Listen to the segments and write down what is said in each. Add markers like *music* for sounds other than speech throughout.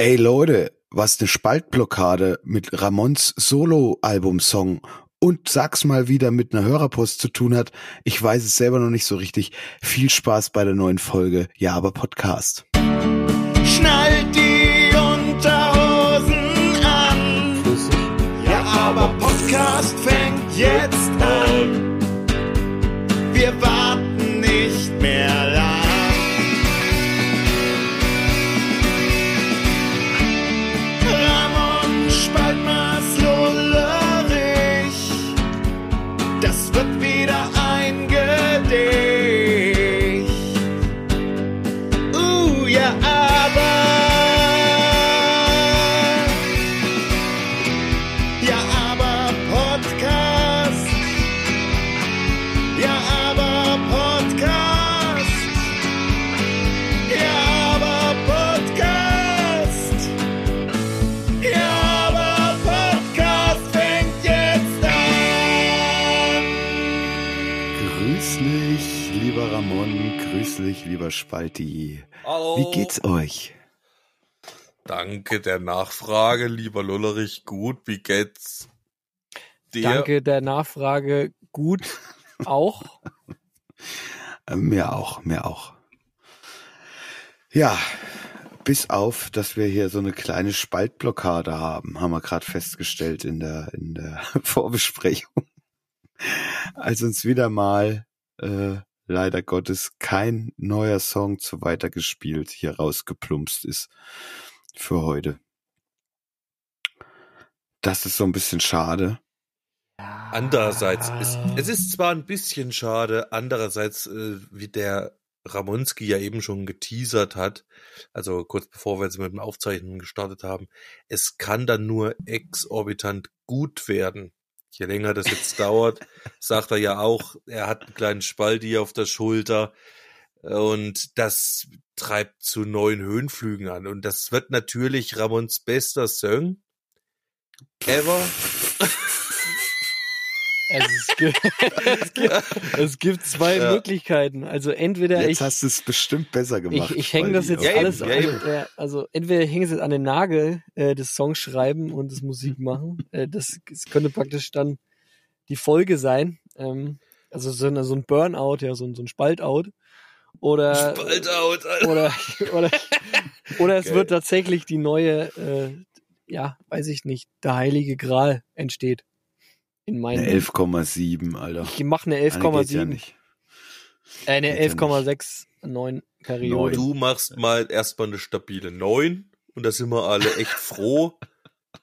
Ey Leute, was eine Spaltblockade mit Ramons Solo-Album-Song und sag's mal wieder mit einer Hörerpost zu tun hat. Ich weiß es selber noch nicht so richtig. Viel Spaß bei der neuen Folge Ja, aber Podcast. Schnallt die Unterhosen an. Ja, aber Podcast fängt jetzt an. Wir warten Spalti. Hallo. Wie geht's euch? Danke der Nachfrage, lieber Lullerich. Gut, wie geht's dir? Danke der Nachfrage. Gut *laughs* auch. Äh, Mir auch, mir auch. Ja, bis auf, dass wir hier so eine kleine Spaltblockade haben, haben wir gerade festgestellt in der, in der *laughs* Vorbesprechung. Als uns wieder mal, äh, leider Gottes, kein neuer Song zu weitergespielt hier rausgeplumpst ist für heute. Das ist so ein bisschen schade. Andererseits, ist, es ist zwar ein bisschen schade, andererseits, äh, wie der Ramonski ja eben schon geteasert hat, also kurz bevor wir jetzt mit dem Aufzeichnen gestartet haben, es kann dann nur exorbitant gut werden. Je länger das jetzt dauert, *laughs* sagt er ja auch, er hat einen kleinen Spalti auf der Schulter und das treibt zu neuen Höhenflügen an. Und das wird natürlich Ramons bester Song ever. *laughs* Also es, gibt, es, gibt, *laughs* es gibt zwei Ja. Möglichkeiten. Also entweder Jetzt ich, hast du es bestimmt besser gemacht. ich, ich hänge das jetzt Ja, alles, ja, also, äh, also entweder ich hänge es jetzt an den Nagel äh, des Songs schreiben und das Musik *laughs* machen. Äh, das, das könnte praktisch dann die Folge sein. Ähm, also so, eine, so ein Burnout, ja, so ein, so ein Spaltout. Oder Spaltout, Alter. oder oder oder es Geil. wird tatsächlich die neue, äh, ja, weiß ich nicht, der heilige Gral entsteht. In meinen. Eine 11,7, Alter. Ich mache eine Eine geht 11,7. ja nicht. äh, eine Geht ja 11,69 Periode. Du machst mal erstmal eine stabile 9 und da sind wir alle echt *laughs* froh,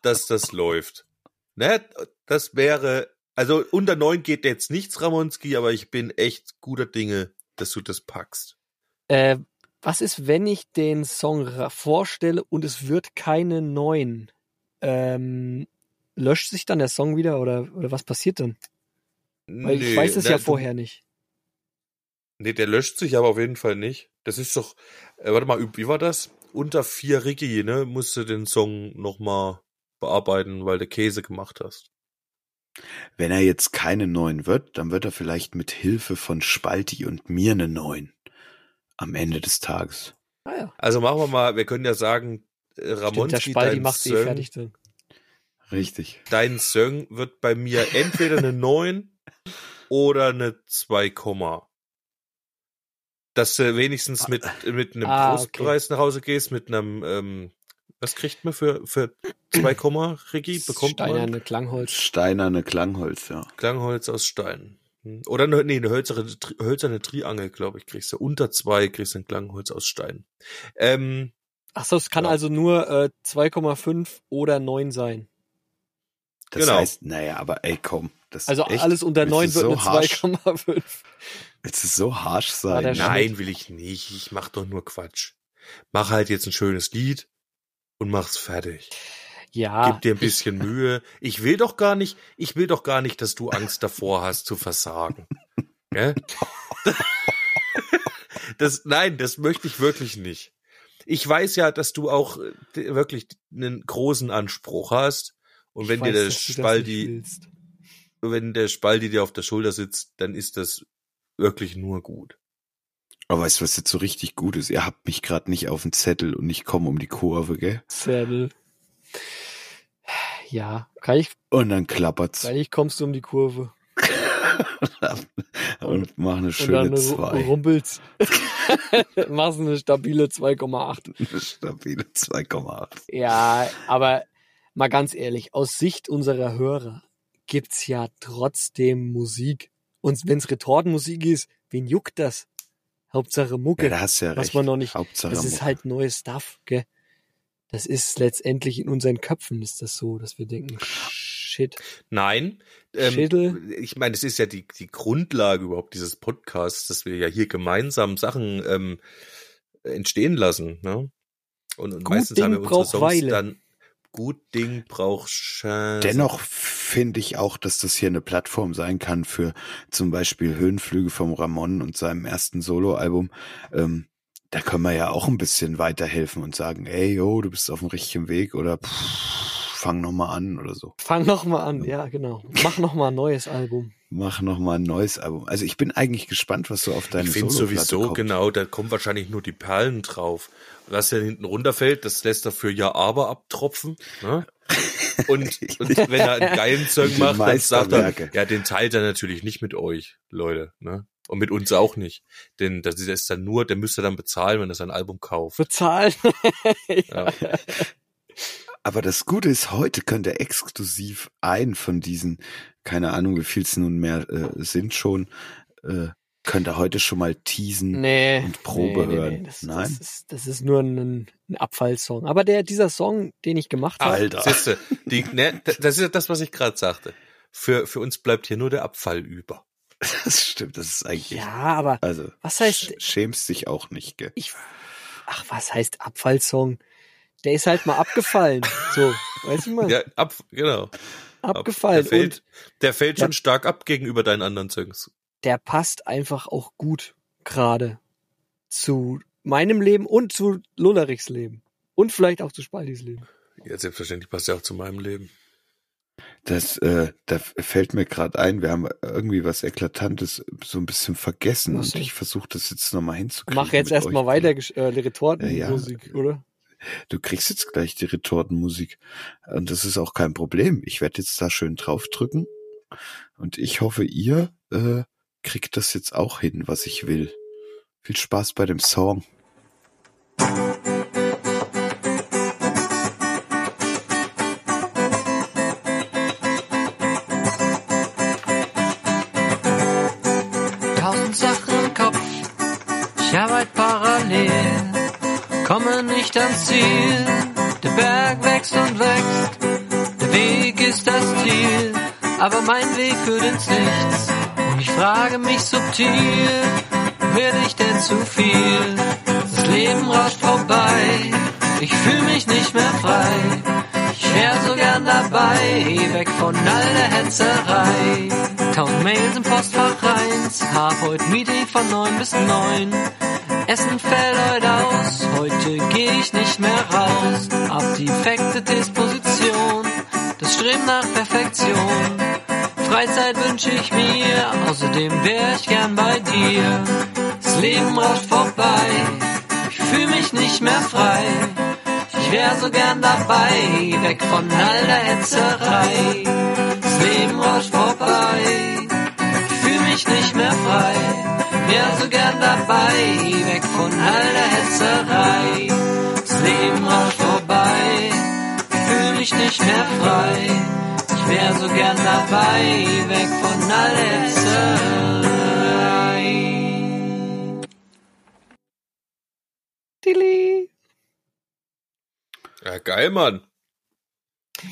dass das läuft. Ne? Das wäre, also unter 9 geht jetzt nichts, Ramonski, aber ich bin echt guter Dinge, dass du das packst. Äh, was ist, wenn ich den Song vorstelle und es wird keine 9? Ähm, löscht sich dann der Song wieder oder, oder was passiert dann? Weil ich weiß es ne, ja vorher nicht. Nee, der löscht sich aber auf jeden Fall nicht. Das ist doch, äh, warte mal, wie war das? Unter 4 Ricky, ne? Musst du den Song nochmal bearbeiten, weil du Käse gemacht hast. Wenn er jetzt keine 9 wird, dann wird er vielleicht mit Hilfe von Spalti und mir eine 9. Am Ende des Tages. Ah ja. Also machen wir mal, wir können ja sagen, äh, Stimmt, der Spalti macht sie fertig dann. Richtig. dein Song wird bei mir *laughs* entweder eine 9 oder eine 2, Komma. dass du wenigstens mit, mit einem Ah, Trostpreis nach Hause gehst, mit einem, ähm, was kriegt man für, für 2 Komma, Ricky? Bekommt man Steinerne Klangholz. Steinerne Klangholz, ja. Klangholz aus Stein. Hm. Oder eine, nee, eine hölzerne, hölzerne Triangel, glaube ich, kriegst du. Unter zwei kriegst du ein Klangholz aus Stein. Ähm, Achso, es kann Ja. also nur äh, 2,5 oder 9 sein. Das Genau. heißt, naja, aber ey, komm. Das Also echt? alles unter Willst 9 du wird so eine harsch- 2,5. Willst du so harsch War sein? nein, will ich nicht. Ich mach doch nur Quatsch. Mach halt jetzt ein schönes Lied und mach's fertig. Ja. Gib dir ein bisschen Mühe. Ich will doch gar nicht, ich will doch gar nicht, dass du Angst davor hast zu versagen. *laughs* Das, nein, das möchte ich wirklich nicht. Ich weiß ja, dass du auch äh, wirklich einen großen Anspruch hast. Und Ich wenn weiß, dir der Spaldi, wenn der Spaldi dir auf der Schulter sitzt, dann ist das wirklich nur gut. Aber weißt du, was jetzt so richtig gut ist? Ihr habt mich gerade nicht auf den Zettel und ich komme um die Kurve, gell? Zettel. Ja, kann ich, Und dann klappert's kann ich kommst du um die Kurve. *laughs* und mach eine Und schöne dann ru- zwei. rumpelt's. *laughs* Machst eine stabile 2,8. Eine stabile 2,8. Ja, aber mal ganz ehrlich, aus Sicht unserer Hörer gibt's ja trotzdem Musik. Und wenn's Retortenmusik ist, wen juckt das? Hauptsache Mucke. Ja, da hast du ja was recht. man noch nicht. Hauptsache das ist Mucke. halt neues Stuff, gell? Das ist letztendlich in unseren Köpfen ist das so, dass wir denken, shit. Nein. Ähm, Schädel. ich meine, es ist ja die, die Grundlage überhaupt dieses Podcasts, dass wir ja hier gemeinsam Sachen ähm, entstehen lassen. Ne? Und, und Gut meistens Ding haben wir unsere braucht Songs Weile. dann Gut Ding braucht Chance. Dennoch finde ich auch, dass das hier eine Plattform sein kann für zum Beispiel Höhenflüge vom Ramon und seinem ersten Soloalbum. Ähm, da können wir ja auch ein bisschen weiterhelfen und sagen, ey, yo, du bist auf dem richtigen Weg oder pff, fang noch mal an oder so. Fang noch mal an, ja, genau. Mach noch mal ein neues Album. Mach noch mal ein neues Album. Also ich bin eigentlich gespannt, was so auf deine ich finde Soloplatte sowieso, kommt. genau, da kommen wahrscheinlich nur die Perlen drauf. Was ja hinten runterfällt, das lässt er für Ja Aber abtropfen. Ne? *laughs* Und, und wenn er einen geilen Song macht, dann sagt er, ja, den teilt er natürlich nicht mit euch, Leute. Ne? Und mit uns auch nicht. Denn das ist dann nur, der müsste dann bezahlen, wenn er sein Album kauft. Bezahlen. *laughs* Ja. Aber das Gute ist, heute könnt ihr exklusiv einen von diesen, keine Ahnung, wie viel es nun mehr äh, sind schon, äh, könnt ihr heute schon mal teasen. Nee. Und Probe hören. Das, Nein? Das ist, das ist nur ein, ein Abfallsong. Aber der, dieser Song, den ich gemacht habe, Alter. Siehste, die, ne, das ist ja das, was ich gerade sagte. Für, für uns bleibt hier nur der Abfall über. *laughs* Das stimmt, das ist eigentlich. ja, aber Also, Was heißt- sch- schämst dich auch nicht, gell? ich, ach, was heißt Abfallsong? Der ist halt mal abgefallen. So, weißt du mal? Ja, ab, genau. abgefallen. Der fällt, Und der fällt Ja. schon stark ab gegenüber deinen anderen Songs. der passt einfach auch gut gerade zu meinem Leben und zu Lullerichs Leben. Und vielleicht auch zu Spaldis Leben. Ja, selbstverständlich passt ja auch zu meinem Leben. Das, äh, da fällt mir gerade ein, wir haben irgendwie was Eklatantes so ein bisschen vergessen Ach und ich versuche das jetzt nochmal hinzukriegen. Mach jetzt erstmal weiter äh, die Retortenmusik, Ja, oder? Du kriegst jetzt gleich die Retortenmusik. Und das ist auch kein Problem. Ich werde jetzt da schön draufdrücken. Und ich hoffe, ihr äh, kriegt das jetzt auch hin, was ich will. Viel Spaß bei dem Song. Tausend Sachen im Kopf, ich arbeite parallel, komme nicht ans Ziel. Der Berg wächst und wächst, der Weg ist das Ziel, aber mein Weg führt ins Nichts. Und ich frage mich subtil, will ich denn zu viel? Das Leben rauscht vorbei, ich fühle mich nicht mehr frei. Ich wär so gern dabei, weg von all der Hetzerei. Tausend Mails im Postfach reins, hab heute Meeting von neun bis neun. Essen fällt heute aus, heute geh ich nicht mehr raus. Ab die fekte Disposition, das Streben nach Perfektion. Freizeit wünsch ich mir, außerdem wär ich gern bei dir. Das Leben rauscht vorbei, ich fühl mich nicht mehr frei. Ich wär so gern dabei, weg von all der Hetzerei. Das Leben rauscht vorbei, ich fühl mich nicht mehr frei. Wär so gern dabei, weg von all der Hetzerei. Das Leben rauscht vorbei, ich fühl mich nicht mehr frei. Ich wär so gern dabei, weg von all der Hetzerei. Tilly. Ja, geil, Mann.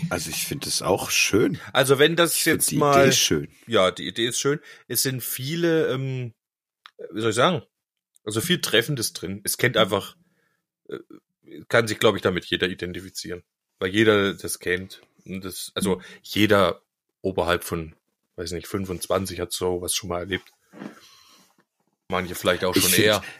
Also ich finde es auch schön. Also wenn das Ich jetzt die mal, Idee schön. ja, die Idee ist schön. Es sind viele, ähm, wie soll ich sagen, also viel Treffendes drin. Es kennt einfach, äh, kann sich, glaube ich, damit jeder identifizieren, weil jeder das kennt. Und das, also jeder oberhalb von, weiß nicht, 25 hat sowas schon mal erlebt. Manche vielleicht auch Ich schon find- eher. *laughs*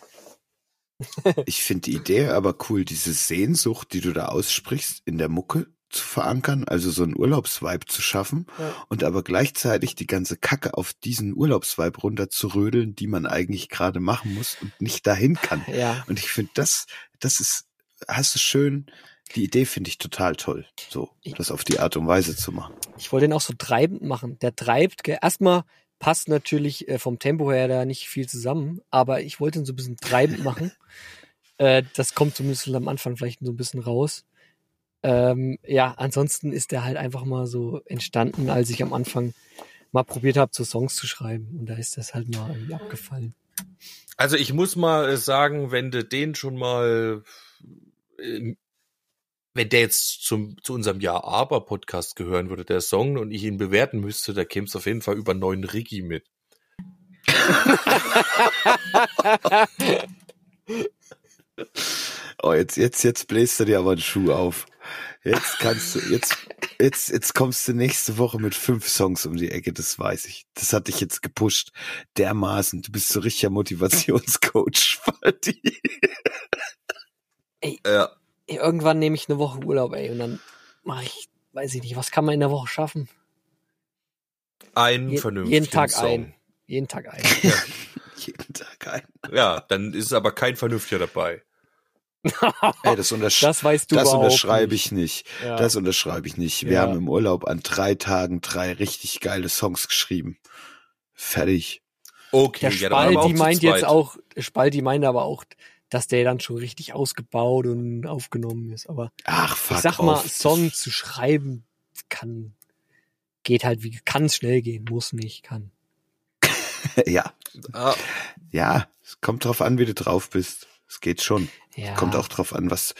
Ich finde die Idee aber cool, diese Sehnsucht, die du da aussprichst in der Mucke zu verankern, also so einen Urlaubsvibe zu schaffen Ja. und aber gleichzeitig die ganze Kacke auf diesen Urlaubsvibe runterzurödeln, die man eigentlich gerade machen muss und nicht dahin kann. *laughs* Ja. Und ich finde, das, das ist, hast du schön, die Idee finde ich total toll, so, das auf die Art und Weise zu machen. Ich wollte den auch so treibend machen. Der treibt, erstmal passt natürlich äh, vom Tempo her da nicht viel zusammen, aber ich wollte ihn so ein bisschen treibend *laughs* machen. Äh, das kommt zumindest am Anfang vielleicht so ein bisschen raus. Ähm, ja, ansonsten ist der halt einfach mal so entstanden, als ich am Anfang mal probiert habe, so Songs zu schreiben. Und da ist das halt mal irgendwie abgefallen. Also ich muss mal sagen, wenn du den schon mal, ähm, wenn der jetzt zum, zu unserem Ja aber Podcast gehören würde, der Song, und ich ihn bewerten müsste, da käme es auf jeden Fall über neun Riggi mit. *laughs* Oh, jetzt, jetzt, jetzt bläst du dir aber einen Schuh auf. Jetzt kannst du, jetzt, jetzt, jetzt kommst du nächste Woche mit fünf Songs um die Ecke, das weiß ich. Das hat dich jetzt gepusht. Dermaßen. Du bist so richtiger Motivationscoach, *laughs* Falti. Ja. Irgendwann nehme ich eine Woche Urlaub, ey, und dann mache ich, weiß ich nicht, was kann man in der Woche schaffen? Einen Je- vernünftigen jeden Tag Song. ein. Jeden Tag ein. *laughs* Jeden Tag ein. Ja, dann ist aber kein Vernünftiger dabei. *laughs* Ey, das, untersch Das weißt du das unterschreibe nicht. ich nicht. Ja. Das unterschreibe ich nicht. Wir Ja. haben im Urlaub an drei Tagen drei richtig geile Songs geschrieben. Fertig. Okay, Der ja, Spalti zu meint jetzt auch, der Spalti meint aber auch, dass der dann schon richtig ausgebaut und aufgenommen ist. Aber Ach, fuck ich sag mal, off. Song zu schreiben kann, geht halt wie, kann schnell gehen, muss nicht, kann. *laughs* ja, Ah, ja. Es kommt drauf an, wie du drauf bist. Es geht schon. Ja. Kommt auch drauf an, was,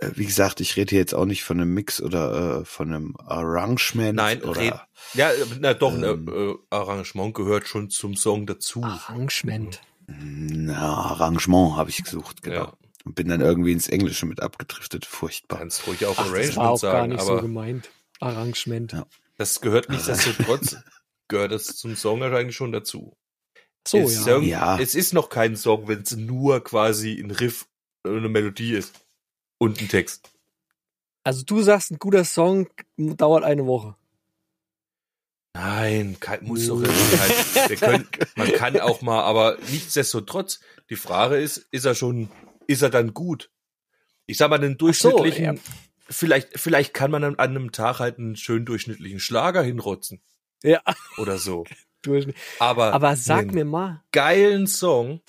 äh, wie gesagt, ich rede hier jetzt auch nicht von einem Mix oder äh, von einem Arrangement. Nein, oder, red- ja, na doch, Ähm. ein äh, Arrangement gehört schon zum Song dazu. Arrangement. Na, Arrangement habe ich gesucht, genau. Ja. Und bin dann irgendwie ins Englische mit abgedriftet. Furchtbar. Kannst ruhig auch Ach, das Arrangement war auch gar sagen, nicht so aber gemeint. Arrangement. Ja. das gehört nichtsdestotrotz, *laughs* gehört das zum Song eigentlich schon dazu. So, es, ja. Ja. es ist noch kein Song, wenn es nur quasi ein Riff und eine Melodie ist und ein Text. Also du sagst, ein guter Song dauert eine Woche. Nein, kein, muss doch kein, *laughs* können, man kann auch mal, aber nichtsdestotrotz, die Frage ist, ist er schon, ist er dann gut? Ich sag mal, den durchschnittlichen, ja. vielleicht, vielleicht kann man an einem Tag halt einen schön durchschnittlichen Schlager hinrotzen Ja. oder so. *laughs* durch- Aber, Aber sag mir mal, geilen Song,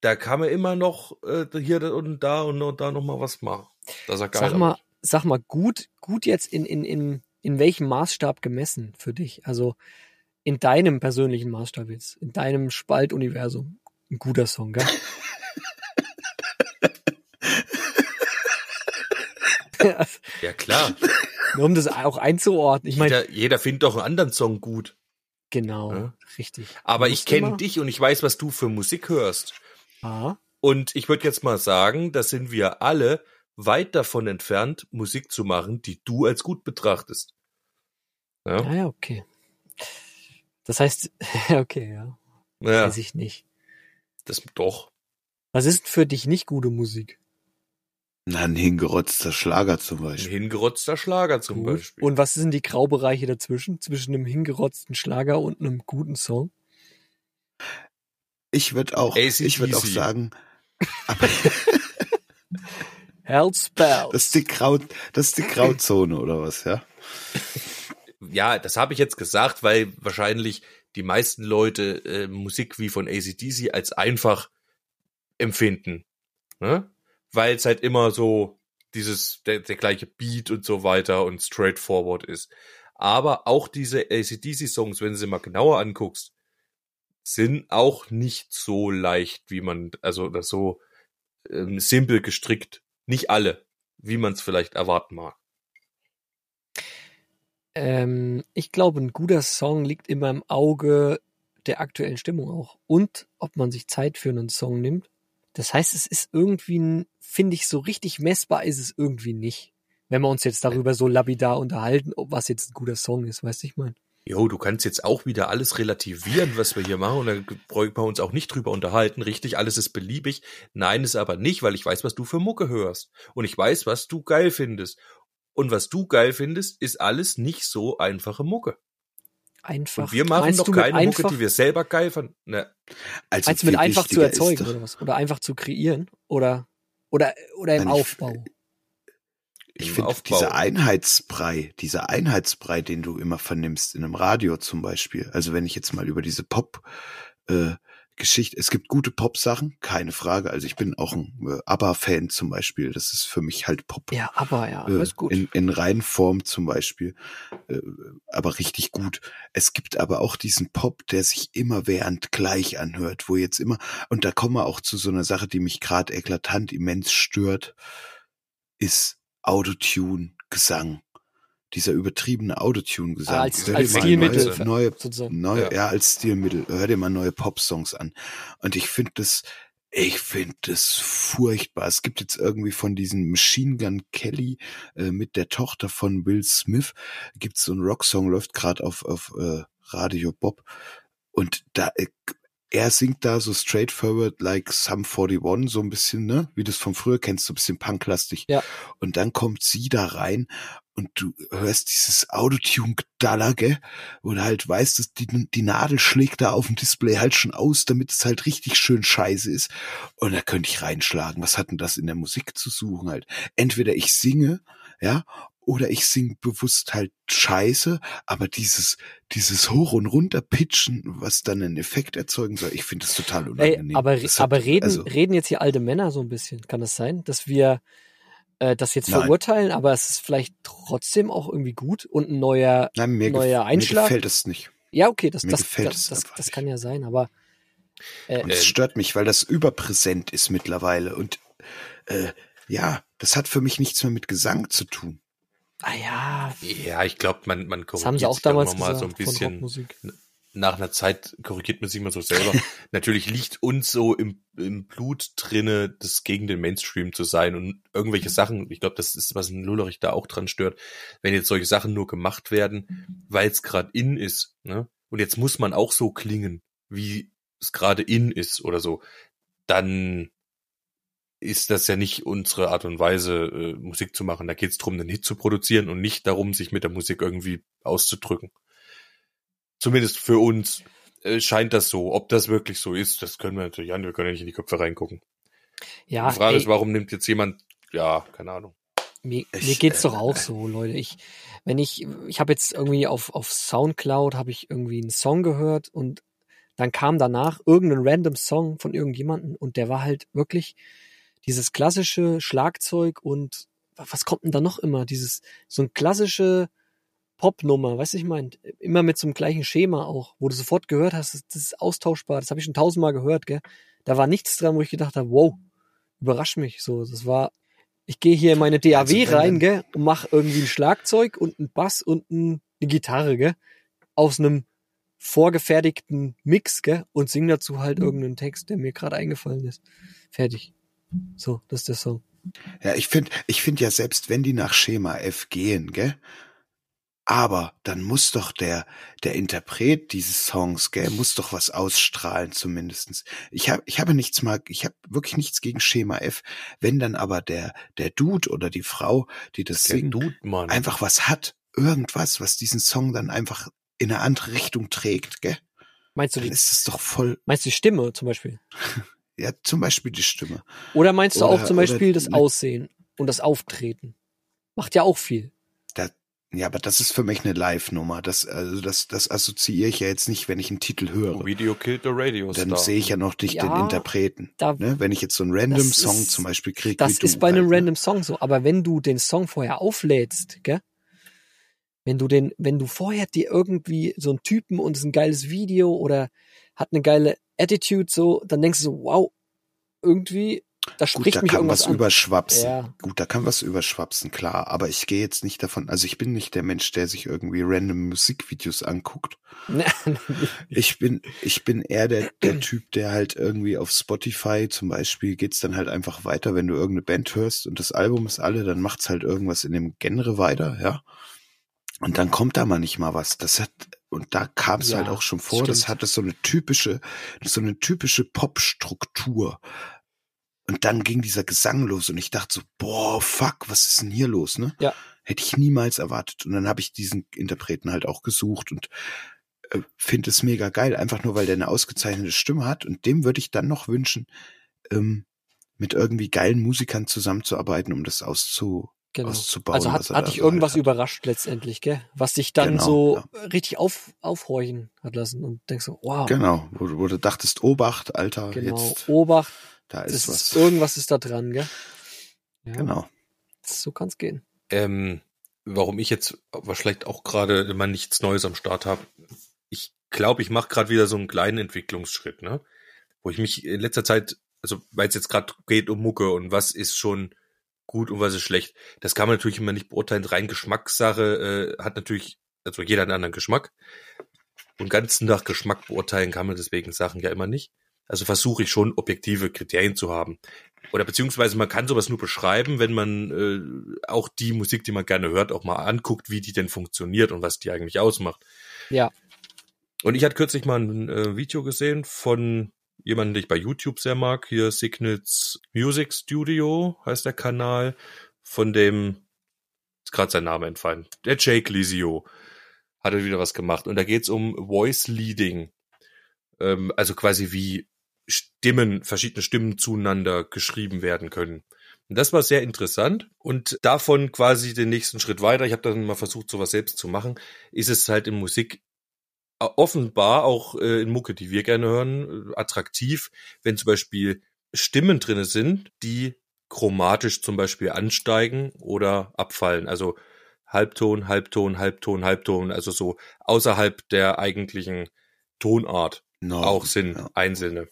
da kann man immer noch äh, hier und da und da noch mal was machen. Das er geil sag mal, sag mal, gut, gut jetzt in, in, in, in welchem Maßstab gemessen für dich? Also in deinem persönlichen Maßstab jetzt, in deinem Spaltuniversum. Ein guter Song, gell? Ja klar, Nur *laughs* um das auch einzuordnen. Ich meine, jeder, jeder findet doch einen anderen Song gut. Genau, Ja. richtig. Aber ich kenne dich und ich weiß, was du für Musik hörst. Ah, Und ich würde jetzt mal sagen, da sind wir alle weit davon entfernt, Musik zu machen, die du als gut betrachtest. Ja, ah ja, okay. Das heißt, *laughs* okay, ja, ja weiß ich nicht. das doch. Was ist für dich nicht gute Musik? Na, ein hingerotzter Schlager zum Ein Beispiel. hingerotzter Schlager zum Gut. Beispiel. Und was sind die Graubereiche dazwischen? Zwischen einem hingerotzten Schlager und einem guten Song? Ich würde auch, ich würde auch sagen, *laughs* Hellspell. das ist die Grau, das ist die Grauzone oder was, ja? ja, das habe ich jetzt gesagt, weil wahrscheinlich die meisten Leute äh, Musik wie von ACDC als einfach empfinden. Ne? Weil es halt immer so dieses, der, der gleiche Beat und so weiter und straightforward ist. Aber auch diese ACDC-Songs, wenn du sie mal genauer anguckst, sind auch nicht so leicht, wie man, also das so ähm, simpel gestrickt. Nicht alle, wie man es vielleicht erwarten mag. Ähm, ich glaube, ein guter Song liegt immer im Auge der aktuellen Stimmung auch. Und ob man sich Zeit für einen Song nimmt. Das heißt, es ist irgendwie, finde ich, so richtig messbar ist es irgendwie nicht. Wenn wir uns jetzt darüber so lapidar unterhalten, ob was jetzt ein guter Song ist, weißt du, ich meine. Jo, du kannst jetzt auch wieder alles relativieren, was wir hier machen, und da brauchen wir uns auch nicht drüber unterhalten. Richtig, alles ist beliebig. Nein, ist aber nicht, weil ich weiß, was du für Mucke hörst. Und ich weiß, was du geil findest. Und was du geil findest, ist alles nicht so einfache Mucke. Einfach. Und wir machen Meinst doch keine Mucke, einfach, die wir selber geil fanden. Ne, Also Meinst du mit einfach zu erzeugen oder was? Oder einfach zu kreieren? Oder, oder, oder im Nein, ich- Aufbau? Ich im finde, dieser Einheitsbrei, dieser Einheitsbrei, den du immer vernimmst in einem Radio zum Beispiel. Also wenn ich jetzt mal über diese Pop, äh, Geschichte, es gibt gute Pop-Sachen, keine Frage. Also ich bin auch ein äh, ABBA-Fan zum Beispiel. Das ist für mich halt Pop. Ja, aber ja, äh, ist gut. In, in Reihenform zum Beispiel, äh, aber richtig gut. Es gibt aber auch diesen Pop, der sich immer während gleich anhört, wo jetzt immer, und da kommen wir auch zu so einer Sache, die mich gerade eklatant immens stört, ist Autotune, Gesang. Dieser übertriebene Autotune-Gesang. Ah, als- als Stilmittel. Neue, neue, neue Ja. ja. als Stilmittel. Hör dir mal neue Pop-Songs an. Und ich finde das, ich finde das furchtbar. Es gibt jetzt irgendwie von diesem Machine Gun Kelly äh, mit der Tochter von Will Smith gibt's so einen Rocksong, läuft gerade auf auf äh, Radio Bob und da äh, er singt da so straightforward like Sum 41 so ein bisschen, ne, wie du es von früher kennst, so ein bisschen punklastig. Ja. Und dann kommt sie da rein und du hörst dieses Autotune-Gedaller, gell, wo du halt weißt, dass die, die Nadel schlägt da auf dem Display halt schon aus, damit es halt richtig schön scheiße ist. Und da könnte ich reinschlagen. Was hat denn das in der Musik zu suchen halt? Entweder ich singe, ja, oder ich singe bewusst halt Scheiße, aber dieses, dieses Hoch- und Runterpitchen, was dann einen Effekt erzeugen soll, ich finde das total Ey, unangenehm. aber, Das hat- aber reden, also, reden jetzt hier alte Männer so ein bisschen? Kann das sein, dass wir äh, das jetzt Nein. verurteilen, aber es ist vielleicht trotzdem auch irgendwie gut und ein neuer. nein, mir, neuer gef- mir Einschlag? gefällt es nicht. Ja, okay, das, Mir das, gefällt das, das, das nicht. kann ja sein, aber äh, Und es stört mich, weil das überpräsent ist mittlerweile. Und äh, ja, das hat für mich nichts mehr mit Gesang zu tun. ah ja, Ja, ich glaube, man, man das haben sie korrigiert auch damals immer mal gesagt so ein von bisschen. Nach einer Zeit korrigiert man sich immer so selber. *laughs* Natürlich liegt uns so im, im Blut drinne, das gegen den Mainstream zu sein und irgendwelche Sachen, ich glaube, das ist, was ein Lullerich da auch dran stört, wenn jetzt solche Sachen nur gemacht werden, weil es gerade in ist, ne? Und jetzt muss man auch so klingen, wie es gerade in ist oder so, dann ist das ja nicht unsere Art und Weise, äh, Musik zu machen. Da geht es darum, einen Hit zu produzieren und nicht darum, sich mit der Musik irgendwie auszudrücken. Zumindest für uns äh, scheint das so. Ob das wirklich so ist, das können wir natürlich an. Wir können ja nicht in die Köpfe reingucken. Ja, die Frage ey, ist, warum nimmt jetzt jemand, ja, keine Ahnung. Mir, Ich, mir geht's äh, doch auch so, Leute. Ich, wenn ich, ich habe jetzt irgendwie auf auf Soundcloud habe ich irgendwie einen Song gehört und dann kam danach irgendein random Song von irgendjemanden und der war halt wirklich dieses klassische Schlagzeug und was kommt denn da noch immer? Dieses so ein klassische Popnummer, weißt du, ich meine, immer mit so einem gleichen Schema auch, wo du sofort gehört hast, das, das ist austauschbar. Das habe ich schon tausendmal gehört, gell? Da war nichts dran, wo ich gedacht habe, wow, überrasch mich so. Das war ich gehe hier in meine DAW rein, gell, und mach irgendwie ein Schlagzeug und ein Bass und ein, eine Gitarre, gell, aus einem vorgefertigten Mix, gell, und sing dazu halt irgendeinen Text, der mir gerade eingefallen ist. Fertig. So, das ist der Song. Ja, ich finde, ich finde ja selbst wenn die nach Schema F gehen, gell? Aber dann muss doch der, der Interpret dieses Songs, gell, muss doch was ausstrahlen zumindestens. Ich habe, ich habe nichts mal, ich habe wirklich nichts gegen Schema F. Wenn dann aber der, der Dude oder die Frau, die das Der singt, Dude, einfach was hat, irgendwas, was diesen Song dann einfach in eine andere Richtung trägt, gell? Meinst du Dann die, ist es doch voll, meinst du die Stimme zum Beispiel? *laughs* ja, zum Beispiel die Stimme. Oder meinst du Oder- auch zum Beispiel das Aussehen und das Auftreten? Macht ja auch viel. Ja, aber das ist für mich eine Live-Nummer. Das, also das, das assoziiere ich ja jetzt nicht, wenn ich einen Titel höre. Video killed the radio Dann star. sehe ich ja noch dich, den Ja, Interpreten. da- ne? Wenn ich jetzt so einen random Song ist- zum Beispiel kriege. Das wie ist du bei einem halt, ne? random Song so. Aber wenn du den Song vorher auflädst, gell? Wenn du den, wenn du vorher dir irgendwie so einen Typen und es ist ein geiles Video oder hat eine geile Attitude so, dann denkst du so, wow, irgendwie, da Gut, spricht da mich kann irgendwas was an. überschwapsen. Ja. Gut, da kann was überschwapsen, klar. Aber ich gehe jetzt nicht davon, also ich bin nicht der Mensch, der sich irgendwie random Musikvideos anguckt. *laughs* Ich bin, ich bin eher der, der Typ, der halt irgendwie auf Spotify zum Beispiel geht's dann halt einfach weiter, wenn du irgendeine Band hörst und das Album ist alle, dann macht's halt irgendwas in dem Genre weiter, ja. Und dann kommt da mal nicht mal was. Das hat, und da kam es Ja, halt auch schon vor, das stimmt. hatte so eine typische, so eine typische Pop-Struktur. Und dann ging dieser Gesang los und ich dachte so, boah, fuck, was ist denn hier los, ne? Ja. Hätte ich niemals erwartet. Und dann habe ich diesen Interpreten halt auch gesucht und äh, finde es mega geil, einfach nur weil der eine ausgezeichnete Stimme hat. Und dem würde ich dann noch wünschen, ähm, mit irgendwie geilen Musikern zusammenzuarbeiten, um das auszu, Genau. auszubauen. Also hat, hat dich so halt irgendwas hat. überrascht letztendlich, gell? Was dich dann Genau, so richtig auf, aufhorchen hat lassen und denkst so, wow, Genau, wo, du- wo du dachtest, Obacht, Alter, genau, jetzt, Obacht, da das ist ist, was. irgendwas ist da dran, gell? Ja, Genau. So kann's gehen. Ähm, warum ich jetzt vielleicht auch gerade immer nichts Neues am Start habe. Ich glaube, ich mache gerade wieder so einen kleinen Entwicklungsschritt, ne? Wo ich mich in letzter Zeit, also weil es jetzt gerade geht um Mucke und was ist schon gut und was ist schlecht, das kann man natürlich immer nicht beurteilen. Rein Geschmackssache äh, hat natürlich, also jeder einen anderen Geschmack. Und ganz nach Geschmack beurteilen kann man deswegen Sachen ja immer nicht. Also versuche ich schon objektive Kriterien zu haben. Oder beziehungsweise man kann sowas nur beschreiben, wenn man äh, auch die Musik, die man gerne hört, auch mal anguckt, wie die denn funktioniert und was die eigentlich ausmacht. Ja. Und ich hatte kürzlich mal ein äh, Video gesehen von jemandem, den ich bei YouTube sehr mag. Hier Signets Music Studio heißt der Kanal. Von dem ist gerade sein Name entfallen. Der Jake Lisio hat er wieder was gemacht. Und da geht's um Voice Leading. Ähm, also quasi wie Stimmen, verschiedene Stimmen zueinander geschrieben werden können. Und das war sehr interessant. Und davon quasi den nächsten Schritt weiter, ich habe dann mal versucht, sowas selbst zu machen, ist es halt in Musik offenbar auch äh, in Mucke, die wir gerne hören, äh, attraktiv, wenn zum Beispiel Stimmen drinne sind, die chromatisch zum Beispiel ansteigen oder abfallen. Also Halbton, Halbton, Halbton, Halbton, also so außerhalb der eigentlichen Tonart No, auch sind ja. einzelne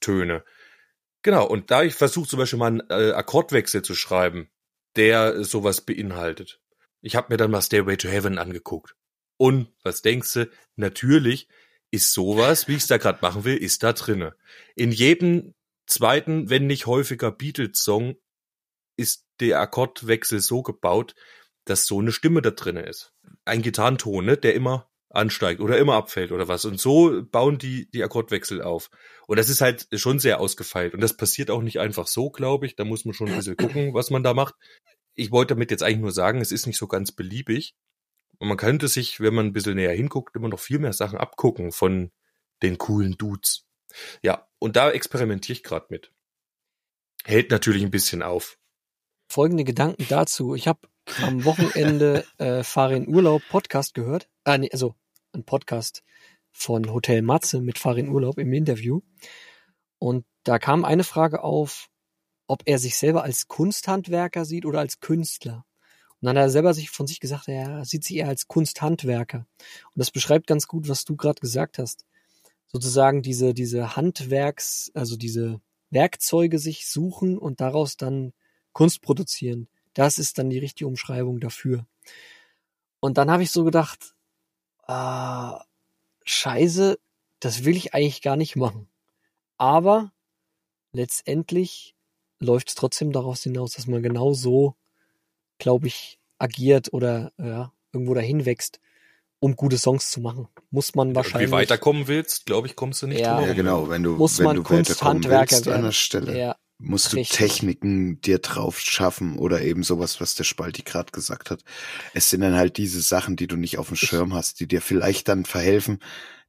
Töne. Genau, und da ich versuche zum Beispiel mal einen äh, Akkordwechsel zu schreiben, der sowas beinhaltet. Ich habe mir dann mal Stairway to Heaven angeguckt. Und was denkst du? Natürlich ist sowas, wie ich es da gerade machen will, ist da drinne. In jedem zweiten, wenn nicht häufiger Beatles-Song ist der Akkordwechsel so gebaut, dass so eine Stimme da drinne ist. Ein Gitarrenton, ne, der immer ansteigt oder immer abfällt oder was. Und so bauen die die Akkordwechsel auf. Und das ist halt schon sehr ausgefeilt. Und das passiert auch nicht einfach so, glaube ich. Da muss man schon ein bisschen gucken, was man da macht. Ich wollte damit jetzt eigentlich nur sagen, es ist nicht so ganz beliebig. Und man könnte sich, wenn man ein bisschen näher hinguckt, immer noch viel mehr Sachen abgucken von den coolen Dudes. Ja, und da experimentiere ich gerade mit. Hält natürlich ein bisschen auf. Folgende Gedanken dazu. Ich habe am Wochenende *laughs* äh, Fahre in Urlaub Podcast gehört. Ah, nee, also ein Podcast von Hotel Matze mit Fahre in Urlaub im Interview. Und da kam eine Frage auf, ob er sich selber als Kunsthandwerker sieht oder als Künstler. Und dann hat er selber sich von sich gesagt, er sieht sich eher als Kunsthandwerker. Und das beschreibt ganz gut, was du gerade gesagt hast. Sozusagen diese, diese Handwerks, also diese Werkzeuge sich suchen und daraus dann Kunst produzieren. Das ist dann die richtige Umschreibung dafür. Und dann habe ich so gedacht, ah, scheiße, das will ich eigentlich gar nicht machen. Aber letztendlich läuft es trotzdem daraus hinaus, dass man genau so, glaube ich, agiert oder ja, irgendwo dahin wächst, um gute Songs zu machen. Muss man Und wahrscheinlich. wie weiterkommen willst, glaube ich, kommst du nicht Ja. drum Ja, genau, wenn du, Muss wenn man du weiterkommen Kunsthandwerker willst an der Stelle, Ja, musst du richtig. Techniken dir drauf schaffen oder eben sowas, was der Spalti gerade gesagt hat. Es sind dann halt diese Sachen, die du nicht auf dem Schirm hast, die dir vielleicht dann verhelfen,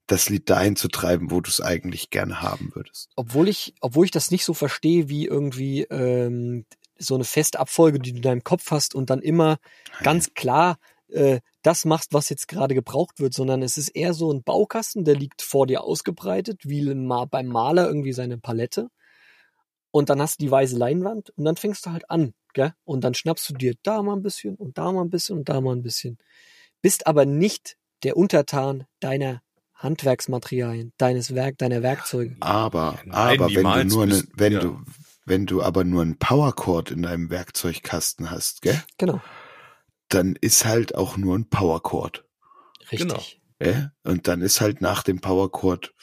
das Lied dahin zu treiben, wo du es eigentlich gerne haben würdest. obwohl ich, obwohl ich das nicht so verstehe, wie irgendwie ähm, so eine feste Abfolge, die du in deinem Kopf hast und dann immer ganz klar äh, das machst, was jetzt gerade gebraucht wird, sondern es ist eher so ein Baukasten, der liegt vor dir ausgebreitet, wie beim Maler irgendwie seine Palette. Und dann hast du die weiße Leinwand und dann fängst du halt an, gell? Und dann schnappst du dir da mal ein bisschen und da mal ein bisschen und da mal ein bisschen. Bist aber nicht der Untertan deiner Handwerksmaterialien, deines Werk, deiner Werkzeuge. Aber, aber wenn du nur bist- wenn ja. du, wenn du aber nur einen Powerchord in deinem Werkzeugkasten hast, gell, Genau. dann ist halt auch nur ein Powerchord, Richtig. Genau. gell? Und dann ist halt nach dem Powerchord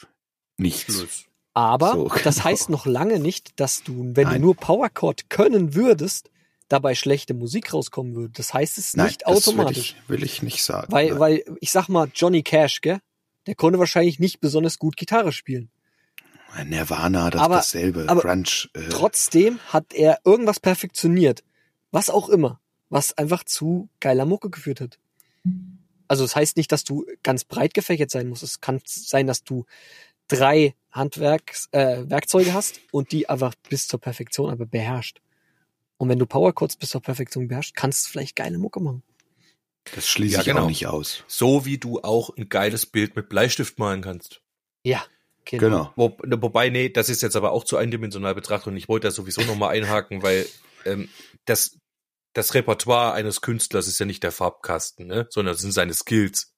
nichts. Schluss. Aber So, *laughs* das genau. heißt noch lange nicht, dass du, wenn Nein. du nur Powerchord können würdest, dabei schlechte Musik rauskommen würde. Das heißt es Nein, nicht das will automatisch. ich, will ich nicht sagen. Weil, Nein. weil, ich sag mal, Johnny Cash, gell? Der konnte wahrscheinlich nicht besonders gut Gitarre spielen. Nirvana, das Aber- dasselbe. aber Grunge. Äh, Trotzdem hat er irgendwas perfektioniert. Was auch immer. was einfach zu geiler Mucke geführt hat. Also das heißt nicht, dass du ganz breit gefächert sein musst. Es kann sein, dass du drei Handwerks äh, Werkzeuge hast und die einfach bis zur Perfektion aber beherrscht. Und wenn du Powerchords bis zur Perfektion beherrschst, kannst du vielleicht geile Mucke machen. Das schließe Ja, ich genau. auch nicht aus. So wie du auch ein geiles Bild mit Bleistift malen kannst. Ja, genau. Genau. Wo, wobei, nee, das ist jetzt aber auch zu eindimensional betrachtet und ich wollte da sowieso nochmal einhaken, weil ähm, das, das Repertoire eines Künstlers ist ja nicht der Farbkasten, ne? sondern das sind seine Skills.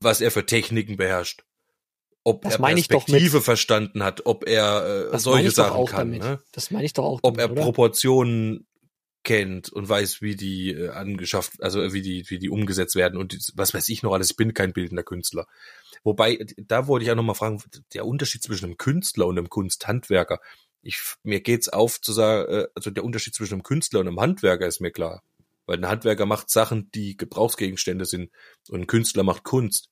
Was er für Techniken beherrscht. Ob Das er meine ich doch Perspektive verstanden hat, ob er äh, solche Sachen auch kann. Ne? Das meine ich doch auch ob damit, er oder? Proportionen kennt und weiß, wie die äh, angeschafft, also äh, wie die, wie die umgesetzt werden und was weiß ich noch alles. Ich bin kein bildender Künstler. Wobei, da wollte ich auch noch mal fragen, der Unterschied zwischen einem Künstler und einem Kunsthandwerker. Ich, mir geht's auf zu sagen, äh, also der Unterschied zwischen einem Künstler und einem Handwerker ist mir klar. Weil ein Handwerker macht Sachen, die Gebrauchsgegenstände sind und ein Künstler macht Kunst.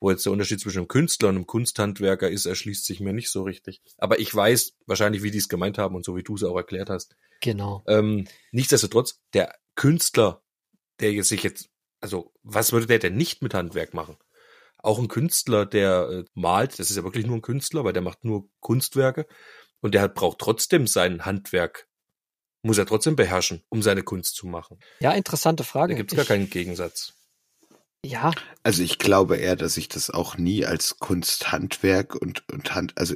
Wo jetzt der Unterschied zwischen einem Künstler und einem Kunsthandwerker ist, erschließt sich mir nicht so richtig. Aber ich weiß wahrscheinlich, wie die es gemeint haben und so wie du es auch erklärt hast. Genau. Ähm, nichtsdestotrotz, der Künstler, der jetzt sich jetzt, also was würde der denn nicht mit Handwerk machen? Auch ein Künstler, der äh, malt, das ist ja wirklich nur ein Künstler, weil der macht nur Kunstwerke und der hat, braucht trotzdem sein Handwerk, muss er trotzdem beherrschen, um seine Kunst zu machen. Ja, interessante Frage. Da gibt's gar Ich- keinen Gegensatz. Ja, Also ich glaube eher, dass ich das auch nie als Kunsthandwerk und, und Hand, also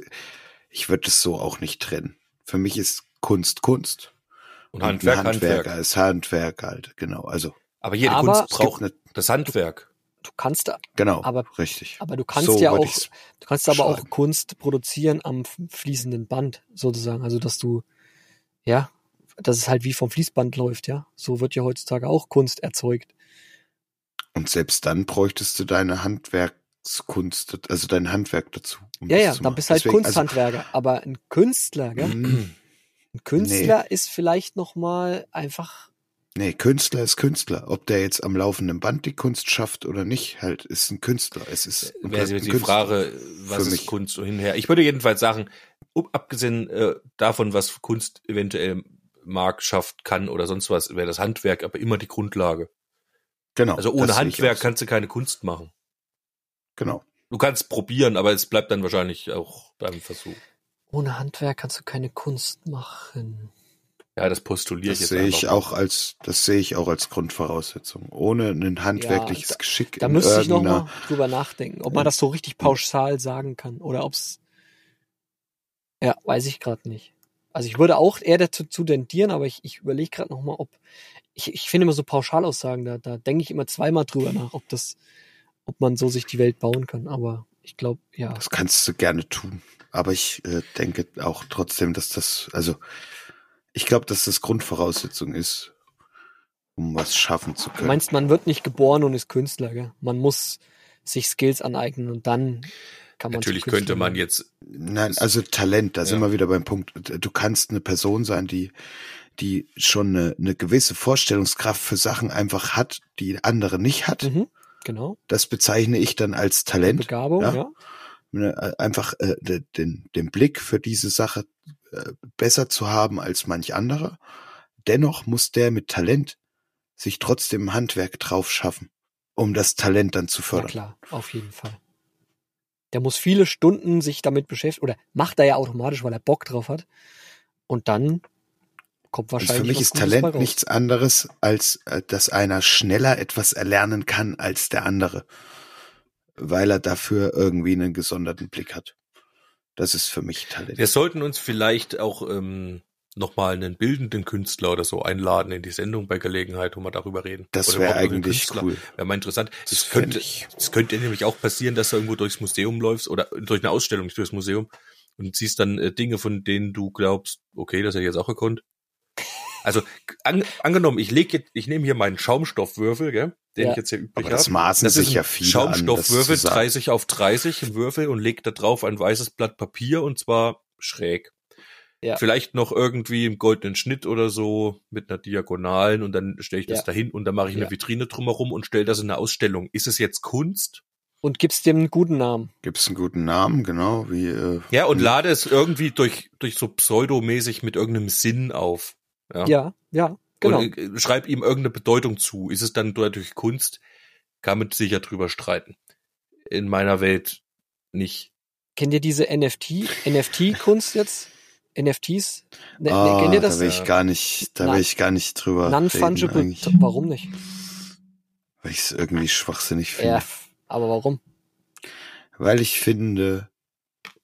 ich würde es so auch nicht trennen. Für mich ist Kunst Kunst. Und Handwerk, ein Handwerker Handwerk. ist Handwerk halt, genau. Also Aber jede Aber Kunst braucht eine, das Handwerk. du kannst, genau, aber- richtig. aber du kannst So ja auch, du kannst aber auch schreiben. Kunst produzieren am fließenden Band, sozusagen. Also, dass du, ja, dass es halt wie vom Fließband läuft, ja. So wird ja heutzutage auch Kunst erzeugt. Und selbst dann bräuchtest du deine Handwerkskunst, also dein Handwerk dazu. um Ja, ja, dann bist du halt Deswegen, Kunsthandwerker. aber ein Künstler, gell? Also, mm, Ein Künstler ist vielleicht noch mal einfach, nee, Künstler ist Künstler. Ob der jetzt am laufenden Band die Kunst schafft oder nicht, halt, ist ein Künstler. Es ist und Wäre die Künstler. Frage, was Für ist mich. Kunst so hinher? Ich würde jedenfalls sagen, abgesehen äh, davon, was Kunst eventuell mag, schafft, kann oder sonst was, wäre das Handwerk aber immer die Grundlage. Genau. Also ohne Handwerk kannst du keine Kunst machen. Genau. Du kannst probieren, aber es bleibt dann wahrscheinlich auch beim Versuch. ohne Handwerk kannst du keine Kunst machen. Ja, das postuliere Das ich jetzt sehe ich auch als, das sehe ich auch als Grundvoraussetzung. Ohne ein handwerkliches da- Geschick Da in müsste ich noch irgendeiner- mal drüber nachdenken, ob man das so richtig pauschal sagen kann oder ob's ja, weiß ich gerade nicht. Also ich würde auch eher dazu zu tendieren, aber ich, ich überlege gerade noch mal, ob ich, ich finde immer so Pauschalaussagen, da, da denke ich immer zweimal drüber nach, ob das, ob man so sich die Welt bauen kann. Aber ich glaube, ja. Das kannst du gerne tun. Aber ich äh, denke auch trotzdem, dass das, also ich glaube, dass das Grundvoraussetzung ist, um was schaffen zu Du können. meinst, man wird nicht geboren und ist Künstler, gell? Man muss sich Skills aneignen und dann kann man Natürlich könnte man jetzt, Nein, also Talent, da sind Ja. wir wieder beim Punkt. Du kannst eine Person sein, die, die schon eine, eine gewisse Vorstellungskraft für Sachen einfach hat, die andere nicht hat. Mhm, genau. Das bezeichne ich dann als Talent. Begabung, ja. ja. Ne, einfach äh, de- den, den Blick für diese Sache äh, besser zu haben als manch anderer. Dennoch muss der mit Talent sich trotzdem Handwerk drauf schaffen, um das Talent dann zu Na fördern. klar, auf jeden Fall. Der muss viele Stunden sich damit beschäftigen, oder macht er ja automatisch, weil er Bock drauf hat. Und dann kommt Also wahrscheinlich. für mich ist Talent nichts anderes, als äh, dass einer schneller etwas erlernen kann als der andere, weil er dafür irgendwie einen gesonderten Blick hat. Das ist für mich Talent. wir sollten uns vielleicht auch ähm, nochmal einen bildenden Künstler oder so einladen in die Sendung bei Gelegenheit, wo wir darüber reden. Das wäre eigentlich cool. Wäre mal interessant. Es könnte, es könnte nämlich auch passieren, dass du irgendwo durchs Museum läufst oder durch eine Ausstellung, nicht durchs Museum und siehst dann äh, Dinge, von denen du glaubst, okay, das hätte ich jetzt auch gekonnt. Also an, angenommen, ich lege jetzt, ich nehme hier meinen Schaumstoffwürfel, gell, den Ja. ich jetzt hier üblich Aber das habe. maßen Das sich ja viele an, das Schaumstoffwürfel, sagen. 30 auf 30 im Würfel und leg da drauf ein weißes Blatt Papier und zwar schräg. Ja. Vielleicht noch irgendwie im goldenen Schnitt oder so mit einer Diagonalen und dann stelle ich das Ja. dahin und dann mache ich eine Ja. Vitrine drumherum und stelle das in eine Ausstellung. Ist es jetzt Kunst? Und gibst dem einen guten Namen. Gibt's einen guten Namen, genau, wie äh, Ja, und lade es irgendwie durch, durch so pseudomäßig mit irgendeinem Sinn auf. Ja. Ja, ja. Genau. Und äh, schreib ihm irgendeine Bedeutung zu. Ist es dann dadurch Kunst? Kann man sicher drüber streiten. In meiner Welt nicht. Kennt ihr diese NFT, NFT-Kunst jetzt? NFTs? Ne, ne, Ah, kennt ihr da das? will ich gar nicht, da Na- will ich gar nicht drüber reden, Non-fungible. Warum nicht? weil ich es irgendwie schwachsinnig finde. Ja, aber warum? Weil ich finde,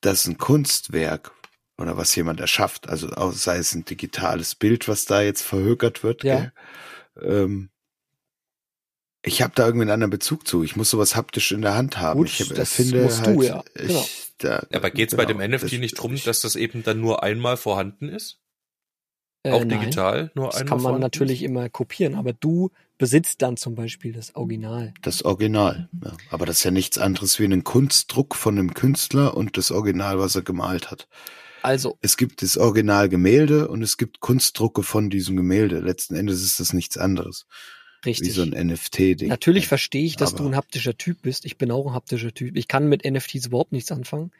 dass ein Kunstwerk oder was jemand erschafft, also auch sei es ein digitales Bild, was da jetzt verhökert wird, Ja. gell, ähm, ich habe da irgendwie einen anderen Bezug zu. Ich muss sowas haptisch in der Hand haben. Gut, ich hab- das finde musst halt, du, ja. ich, Genau. da, Aber geht's bei dem genau, NFT das- nicht drum, ich- dass das eben dann nur einmal vorhanden ist? Äh, Auch nein. digital nur Das einmal kann man vorhanden natürlich immer kopieren, aber du besitzt dann zum Beispiel das Original. Das Original. Ja. Aber das ist ja nichts anderes wie ein Kunstdruck von einem Künstler und das Original, was er gemalt hat. Also, Es gibt das Original Gemälde und es gibt Kunstdrucke von diesem Gemälde. Letzten Endes ist das nichts anderes. Wie richtig. so ein NFT-Ding. Natürlich verstehe ich, dass Aber- du ein haptischer Typ bist. Ich bin auch ein haptischer Typ. Ich kann mit NFTs überhaupt nichts anfangen.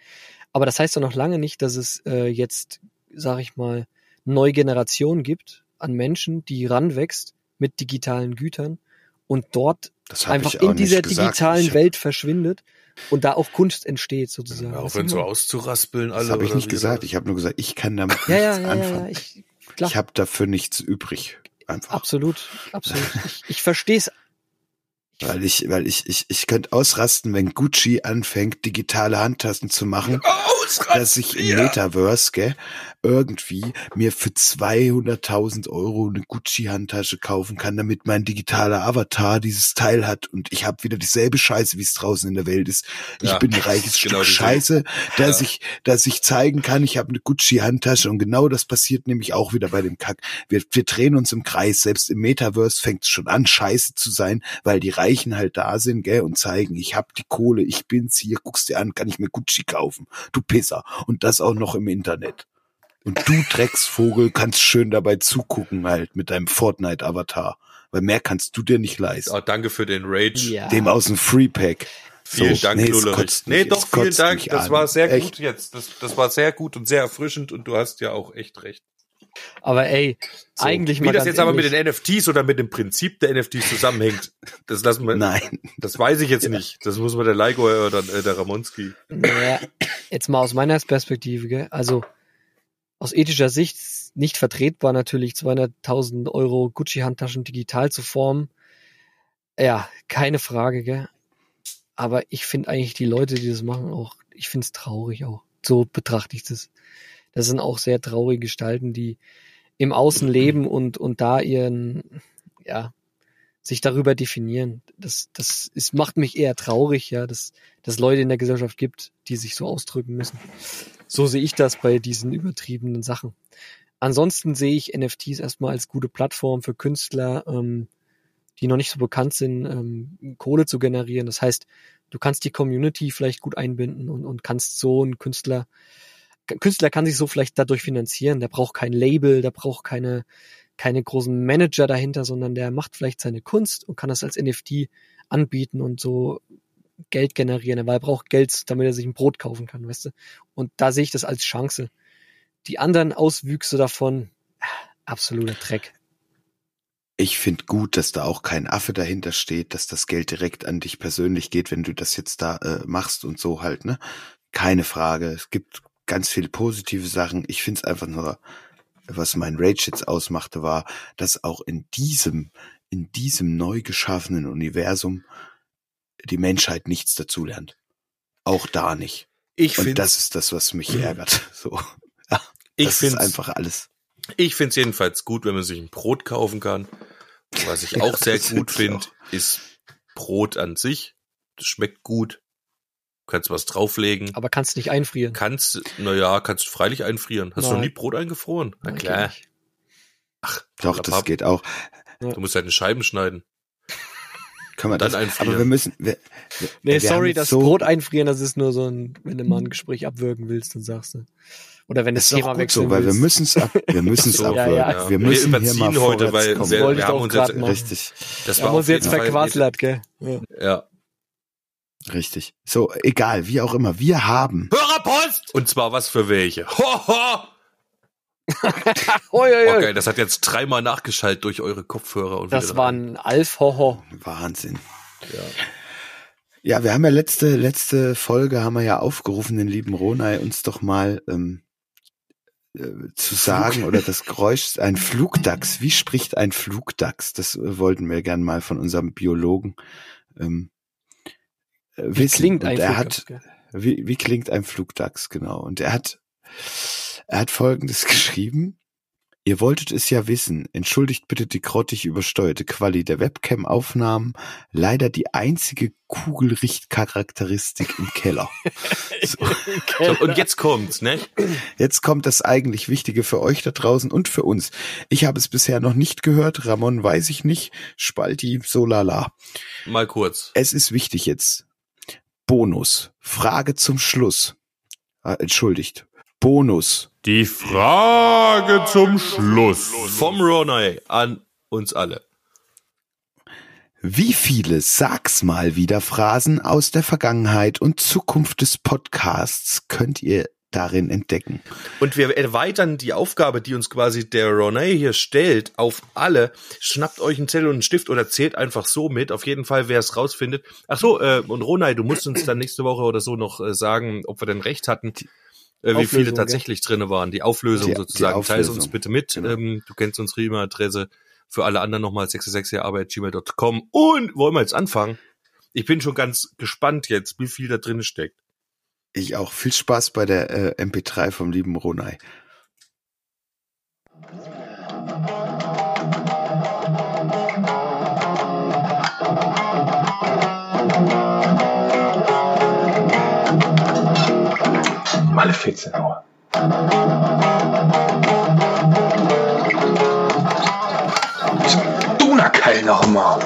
Aber das heißt doch noch lange nicht, dass es äh, jetzt, sag ich mal, neue Generationen gibt an Menschen, die ranwächst mit digitalen Gütern und dort einfach in dieser gesagt. digitalen Welt verschwindet und da auch Kunst entsteht sozusagen. Du, wenn so Mann? auszuraspeln alle. Das habe ich nicht gesagt. das- Ich habe nur gesagt, ich kann damit *laughs* ja, ja, nichts ja, ja, anfangen. ja, ich, klar. ich habe dafür nichts übrig. Einfach. Absolut, absolut. *laughs* Ich, ich verstehe es. Weil ich, weil ich, ich, ich könnte ausrasten, wenn Gucci anfängt, digitale Handtassen zu machen, dass ich im Metaverse, gell, irgendwie mir für 200.000 Euro eine Gucci-Handtasche kaufen kann, damit mein digitaler Avatar dieses Teil hat und ich habe wieder dieselbe Scheiße, wie es draußen in der Welt ist. Ich Ja, bin ein *laughs* reiches Stück genau diese- Scheiße, dass Ja. ich, dass ich zeigen kann, ich habe eine Gucci-Handtasche und genau das passiert nämlich auch wieder bei dem Kack. Wir, wir drehen uns im Kreis, selbst im Metaverse fängt es schon an, scheiße zu sein, weil die Reichen halt da sind, gell, und zeigen, ich hab die Kohle, ich bin's hier, guck's dir an, kann ich mir Gucci kaufen. Du Pisser. Und das auch noch im Internet. Und du Drecksvogel kannst schön dabei zugucken halt mit deinem Fortnite-Avatar. Weil mehr kannst du dir nicht leisten. Ah, danke für den Rage. Ja. Dem aus dem Freepack. Vielen So, Dank, nee, Lullerich. Nee, doch, vielen Dank. Das an. war sehr Echt. gut jetzt. Das, das war sehr gut und sehr erfrischend und du hast ja auch echt recht. Aber ey, So, eigentlich Wie mal das ganz jetzt aber mit den NFTs oder mit dem Prinzip der NFTs zusammenhängt, *laughs* das lassen wir, Nein. das weiß ich jetzt nicht. Das muss man der Leigo oder äh, der Ramonski. Naja, jetzt mal aus meiner Perspektive, gell? also aus ethischer Sicht nicht vertretbar natürlich 200.000 Euro Gucci-Handtaschen digital zu formen. Ja, keine Frage, gell? Aber ich finde eigentlich die Leute, die das machen, auch, ich finde es traurig auch. So betrachte ich das. Das sind auch sehr traurige Gestalten, die im Außen leben und, und da ihren, ja, sich darüber definieren. Das, das ist, macht mich eher traurig, ja, dass dass Leute in der Gesellschaft gibt, die sich so ausdrücken müssen. So sehe ich das bei diesen übertriebenen Sachen. Ansonsten sehe ich NFTs erstmal als gute Plattform für Künstler, ähm, die noch nicht so bekannt sind, ähm, Kohle zu generieren. Das heißt, du kannst die Community vielleicht gut einbinden und, und kannst so einen Künstler, Künstler kann sich so vielleicht dadurch finanzieren. Der braucht kein Label, der braucht keine, keine großen Manager dahinter, sondern der macht vielleicht seine Kunst und kann das als NFT anbieten und so Geld generieren, weil er braucht Geld, damit er sich ein Brot kaufen kann, weißt du? Und da sehe ich das als Chance. Die anderen Auswüchse davon, absoluter Dreck. Ich finde gut, dass da auch kein Affe dahinter steht, dass das Geld direkt an dich persönlich geht, wenn du das jetzt da äh, machst und so halt, ne? Keine Frage. Es gibt ganz viele positive Sachen. Ich finde es einfach nur, was mein Rage jetzt ausmachte, war, dass auch in diesem, in diesem neu geschaffenen Universum die Menschheit nichts dazulernt. Auch da nicht. Ich Und finde das ist das, was mich ärgert. *clears throat* So. Ja, ich das ist finde einfach alles. ich finde es jedenfalls gut, wenn man sich ein Brot kaufen kann. Was ich *laughs* Ja, auch sehr das gut find finde, ist Brot an sich. Das schmeckt gut. Kannst was drauflegen. Aber kannst nicht einfrieren. Kannst, naja, kannst du freilich einfrieren. Hast du noch Nein. nie Brot eingefroren? Na Nein, klar. Ach, Doch, das geht auch. Du musst deine Scheiben schneiden. *laughs* Können wir Dann das, einfrieren. aber wir müssen, wir, wir, Nee, wir sorry, das so, Brot einfrieren, das ist nur so ein, wenn du mal ein Gespräch abwürgen willst, dann sagst du. Oder wenn Das das Thema gut wechseln so, weil wir willst. müssen es ab, *laughs* wir müssen es So, abwürgen. ja, ja. Wir müssen Wir hier mal heute, weil kommen. wir ich haben auch uns jetzt machen. Richtig, Das Wir haben uns jetzt verquasslert, gell? Ja. Ja. Richtig. So, egal, wie auch immer. Wir haben Hörerpost! Und zwar was für welche? Ho, ho! *laughs* Oh, geil, das hat jetzt dreimal nachgeschaltet durch eure Kopfhörer. Und Das war ein Alf-Hoho. Wahnsinn. Ja. Ja, wir haben ja letzte, letzte Folge haben wir ja aufgerufen, den lieben Ronay uns doch mal ähm, äh, zu sagen oder das Geräusch, ein Flugdachs. Wie spricht ein Flugdachs? Das äh, wollten wir gern mal von unserem Biologen ähm, äh, Wie klingt ein er Flugdachs, hat, gell? wie, wie klingt ein Flugdachs, genau. Und er hat, er hat Folgendes *laughs* geschrieben. Ihr wolltet es ja wissen. Entschuldigt bitte die grottig übersteuerte Quali der Webcam-Aufnahmen. Leider die einzige Kugelrichtcharakteristik im Keller. *laughs* So, So, und jetzt kommt's, ne? jetzt kommt das eigentlich Wichtige für euch da draußen und für uns. Ich habe es bisher noch nicht gehört. Ramon weiß ich nicht. Spalti, so lala. Mal kurz. Es ist wichtig jetzt. Bonus. Frage zum Schluss. Ah, entschuldigt. Bonus. Die Frage zum Schluss. Vom Ronay an uns alle. Wie viele Sag's mal wieder Phrasen aus der Vergangenheit und Zukunft des Podcasts könnt ihr darin entdecken? Und wir erweitern die Aufgabe, die uns quasi der Ronay hier stellt, auf alle. Schnappt euch einen Zettel und einen Stift oder zählt einfach so mit. Auf jeden Fall, wer es rausfindet. Ach so, äh, und Ronay, du musst uns dann nächste Woche oder so noch äh, sagen, ob wir denn recht hatten, äh, wie viele Auflösung, tatsächlich drinne waren. Die Auflösung Die- die sozusagen. Teile es uns Auflösung. bitte mit. Genau. Ähm, du kennst unsere E-Mail-Adresse. Für alle anderen nochmal 666arbeit.gmail.com. Und wollen wir jetzt anfangen? Ich bin schon ganz gespannt jetzt, wie viel da drin steckt. Ich auch. Viel Spaß bei der äh, MP3 vom lieben Ronay. Malefiz nur. Donnerkeil nochmal.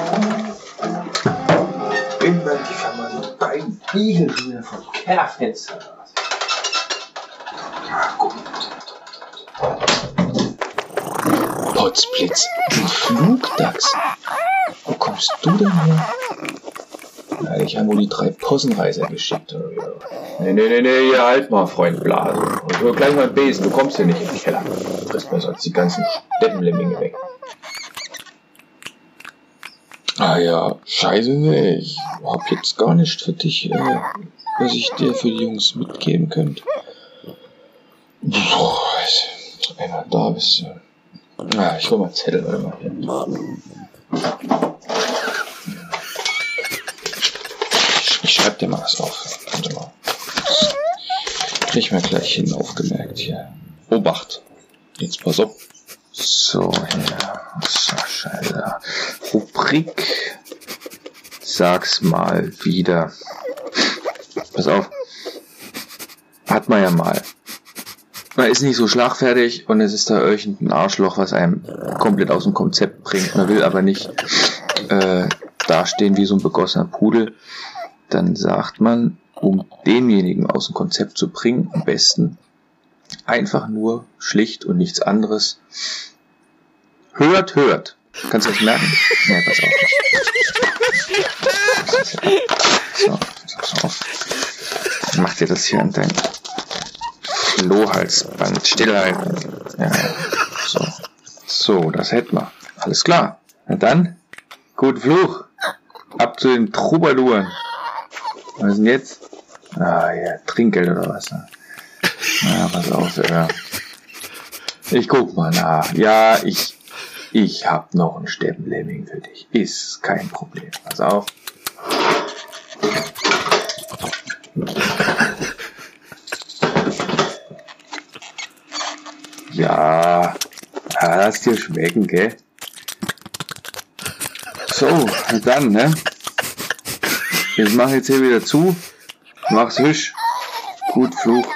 Wieder vom Kellerfenster raus. Na gut. Potzblitz, ein Flugdachs. Wo kommst du denn her? Na, ich habe wohl die drei Possenreiser geschickt. Nee, nee, nee, nee, hier halt mal, Freund Blase. Und hör gleich mal einen Besen, du kommst hier nicht in den Keller. Du kriegst mir sonst die ganzen Steppenlemminge weg. Ah ja, scheiße, nee, ich hab jetzt gar nicht für dich, äh, was ich dir für die Jungs mitgeben könnte. Boah, wenn du da bist. äh, Ah, ich hol mal Zettel, warte mal. Ich, ich schreib dir mal was auf. Warte mal. Krieg ich mir gleich hin aufgemerkt hier. Obacht. Jetzt pass auf. So, hier. So, scheiße. Rubrik. Sag's mal wieder. Pass auf. Hat man ja mal. Man ist nicht so schlagfertig und es ist da irgendein Arschloch, was einem komplett aus dem Konzept bringt. Man will aber nicht äh, dastehen wie so ein begossener Pudel. Dann sagt man, um denjenigen aus dem Konzept zu bringen, am besten einfach nur schlicht und nichts anderes. Hört, hört. Kannst du das merken? *laughs* Nee, pass auf. So, pass auf. Dann macht ihr das hier an dein Flohhalsband stillhalten. Ja, so. So, das hätten wir. Alles klar. Na dann, gut Fluch. Ab zu den Troubadouren. Was ist denn jetzt? Ah, ja, Trinkgeld oder was? Ne? Na, pass auf, ja. Ich guck mal nach. Ja, ich, ich hab noch ein Steppenlemming für dich. Ist kein Problem. Pass auf. Ja, lass dir schmecken, gell? So, dann, ne? Ich mach jetzt hier wieder zu. Mach's hüsch. Gut Fluch.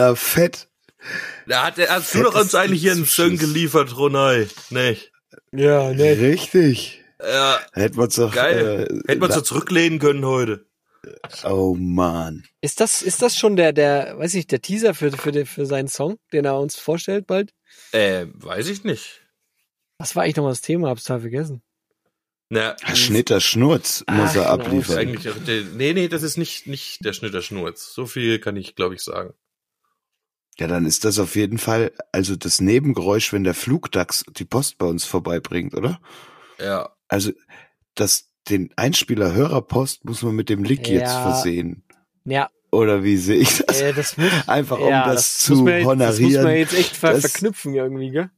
Alter, fett. Da hat, hast du doch uns eigentlich hier einen Song geliefert, Ronay. Nicht? Ja, ne. Richtig. Ja, Hätten wir uns doch. geil. Äh, Hätten wir uns so zurücklehnen können heute. oh man. Ist das, ist das schon der, der, weiß ich, der Teaser für, für, den, für seinen Song, den er uns vorstellt bald? Äh, weiß ich nicht. Was war eigentlich nochmal das Thema? Hab's total vergessen. Na, Schnitter Schnurz muss Ach, er genau. ist abliefern. eigentlich, der- nee, nee, das ist nicht, nicht der Schnitter Schnurz. So viel kann ich, glaube ich, sagen. Ja, dann ist das auf jeden Fall also das Nebengeräusch, wenn der Flugdachs die Post bei uns vorbeibringt, oder? Ja. Also das den Einspieler Hörerpost muss man mit dem Lick jetzt Ja. versehen. Ja, Oder wie sehe ich das? äh, das muss, Einfach um ja, das, muss zu man jetzt, Das muss honorieren. man jetzt echt ver Das- verknüpfen irgendwie, gell?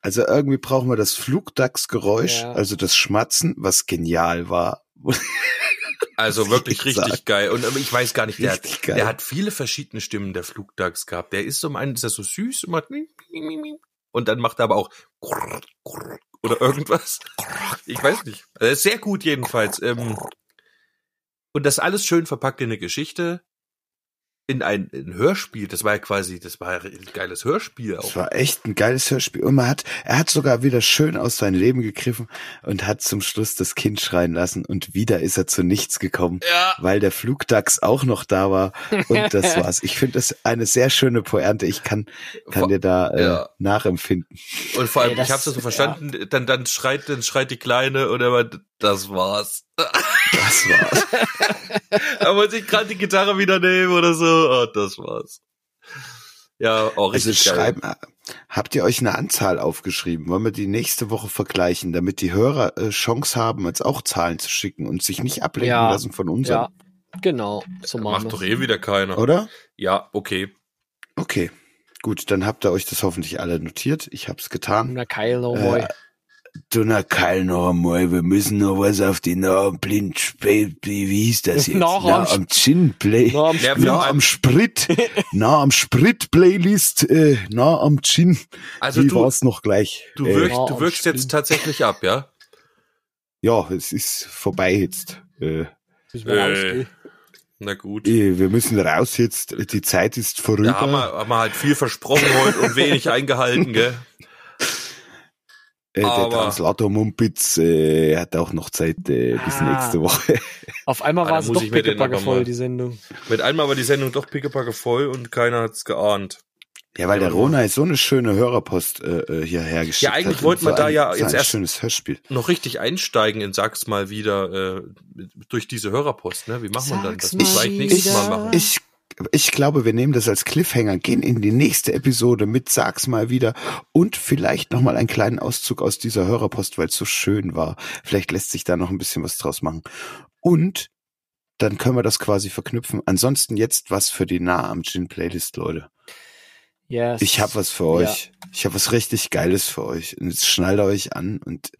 Also irgendwie brauchen wir das Flugdachsgeräusch, Ja. also das Schmatzen, was genial war. *laughs* Also wirklich ich richtig sagen. geil. Und ich weiß gar nicht, der hat, der hat viele verschiedene Stimmen, der Flugdachs gehabt. Der ist so einen, ist er so süß und macht und dann macht er aber auch oder irgendwas. Ich weiß nicht. Also sehr gut jedenfalls. Ähm, Und das alles schön verpackt in eine Geschichte, in ein, ein Hörspiel. Das war ja quasi, das war ja ein geiles Hörspiel auch. Es war echt ein geiles Hörspiel. Und man hat, er hat sogar wieder schön aus seinem Leben gegriffen und hat zum Schluss das Kind schreien lassen und wieder ist er zu nichts gekommen, Ja. weil der Flugdachs auch noch da war und das *laughs* war's. Ich finde das eine sehr schöne Pointe. Ich kann, kann Vor- dir da äh, ja. nachempfinden. Und vor allem, Ey, das- ich habe das so verstanden, dann, dann schreit, dann schreit die Kleine und er meint, das war's. Das war's. *laughs* Er wollte sich gerade die Gitarre wieder nehmen oder so. Oh, das war's. Ja, auch Also richtig geil. schreiben, habt ihr euch eine Anzahl aufgeschrieben? Wollen wir die nächste Woche vergleichen, damit die Hörer äh, Chance haben, uns auch Zahlen zu schicken und sich nicht ablenken Ja. lassen von unseren, Ja, genau. So machen Macht doch eh wieder keiner. oder? Ja, okay. Okay. Gut, dann habt ihr euch das hoffentlich alle notiert. Ich hab's getan. Na, Keil, oh Äh, Du na Keil noch einmal, wir müssen noch was auf die nah am blind Sp- wie hieß das jetzt? Nah am nah am Gin Play. Na, am nah am Sprit, *laughs* nah am Sprit Playlist, äh, nah am Gin. Also Wie du, war's noch gleich? du Äh, wirkst, Ja, du am wirkst jetzt tatsächlich ab, ja? ja, es ist vorbei jetzt. Äh, rausgehen. Na gut. äh, wir müssen raus jetzt. Die Zeit ist vorüber. Da haben wir, haben wir halt viel versprochen heute und wenig *laughs* eingehalten, gell? Äh, der Translator Mumpitz äh, hat auch noch Zeit äh, bis Ah. nächste Woche. *laughs* Auf einmal Ah, war da es muss doch pickepacke voll, die Sendung. Mit einmal war die Sendung doch pickepacke voll und keiner hat's geahnt. Ja, weil der Rona ist so eine schöne Hörerpost äh, äh, hierher geschickt Ja, eigentlich wollten Und wir so da ein- ja so jetzt ein erst- schönes Hörspiel. Noch richtig einsteigen in Sag's mal wieder äh, durch diese Hörerpost, ne? Wie macht man dann das? Vielleicht nächstes Mal machen. Ich, ich glaube, wir nehmen das als Cliffhanger, gehen in die nächste Episode mit Sag's mal wieder und vielleicht nochmal einen kleinen Auszug aus dieser Hörerpost, weil es so schön war. Vielleicht lässt sich da noch ein bisschen was draus machen. Und dann können wir das quasi verknüpfen. Ansonsten jetzt was für die Nah am Gin Playlist, Leute. Yes. Ich habe was für euch. Ich habe was richtig Geiles für euch. Und jetzt schnallt euch an und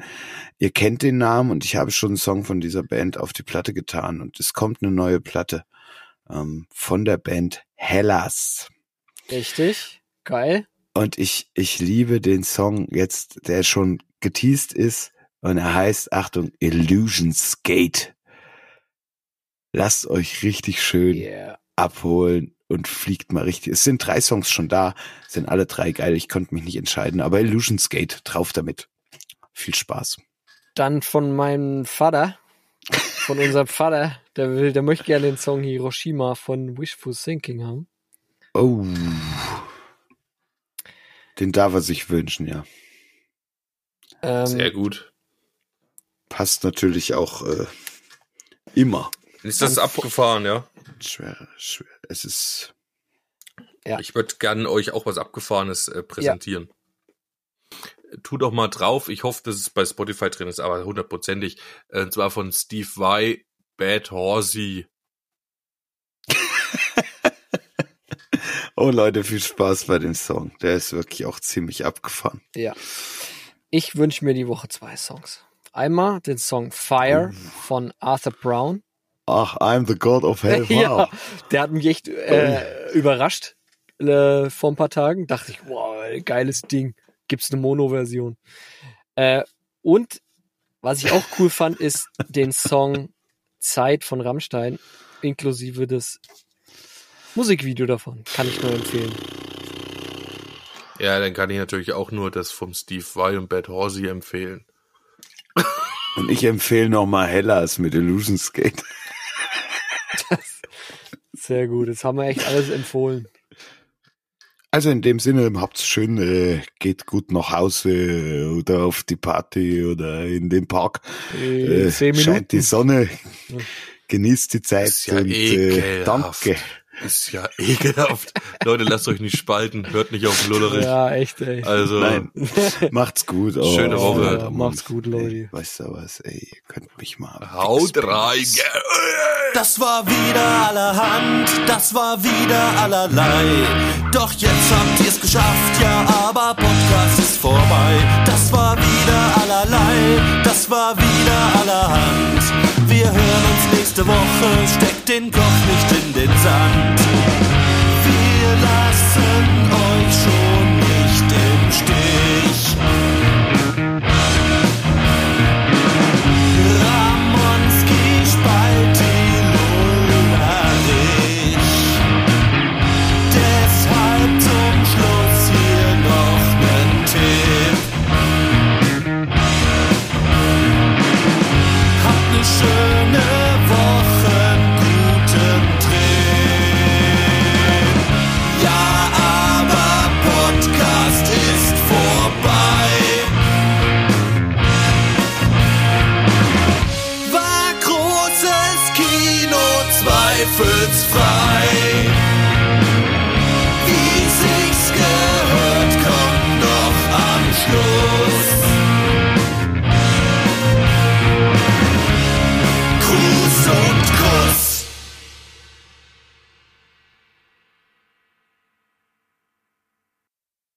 ihr kennt den Namen und ich habe schon einen Song von dieser Band auf die Platte getan und es kommt eine neue Platte ähm, von der Band Hellas. Richtig. Geil. Und ich, ich liebe den Song jetzt, der schon geteased ist und er heißt, Achtung, Illusions Gate. Lasst euch richtig schön Yeah. abholen und fliegt mal richtig. Es sind drei Songs schon da, sind alle drei geil. Ich konnte mich nicht entscheiden, aber Illusions Gate, drauf damit. Viel Spaß. Dann von meinem Vater, von unserem Vater, der will, der möchte gerne den Song Hiroshima von Wishful Thinking haben. Oh. Den darf er sich wünschen, ja. Ähm, Sehr gut. Passt natürlich auch äh, immer. Ist das Dann- abgefahren, ja? Schwer, schwer. Es ist. Ja. Ich würde gerne euch auch was Abgefahrenes äh, präsentieren. Tu doch mal drauf. Ich hoffe, dass es bei Spotify drin ist, aber hundertprozentig. Äh, Und zwar von Steve Vai, Bad Horsey. *laughs* Oh Leute, viel Spaß bei dem Song. Der ist wirklich auch ziemlich abgefahren. Ja. Ich wünsche mir die Woche zwei Songs. Einmal den Song Fire von Arthur Brown. Ach, I'm the God of Hell. *laughs* ja, der hat mich echt äh, überrascht äh, vor ein paar Tagen. Dachte ich, wow, geiles Ding. Gibt's eine Mono-Version. Äh, und was ich auch cool fand, ist den Song Zeit von Rammstein, inklusive des Musikvideo davon. Kann ich nur empfehlen. Ja, dann kann ich natürlich auch nur das vom Steve Vai und Bad Horsey empfehlen. Und ich empfehle nochmal Hellas mit Illusion Skate. *laughs* Sehr gut. Jetzt haben wir echt alles empfohlen. Also in dem Sinne, habt's schön, äh, geht gut nach Hause oder auf die Party oder in den Park. Äh, Äh, scheint die. Sonne, genießt die Zeit ja und äh, ekelhaft. danke. Ist ja ekelhaft. Leute, lasst euch nicht spalten. Hört nicht auf Lullerich. Ja, echt, ey. Also, Nein, *laughs* macht's gut. Oh, Schöne Woche. Alter, Macht's gut, Leute. Ey, weißt du was, ey, ihr könnt mich mal. haut rein. Das war wieder allerhand, das war wieder allerlei. Doch jetzt habt ihr's geschafft, ja, aber Podcast ist vorbei. Das war wieder allerlei, das war wieder allerhand. Wir hören uns nächste Woche, steckt den Kopf nicht in den Sand. Wir lassen euch schon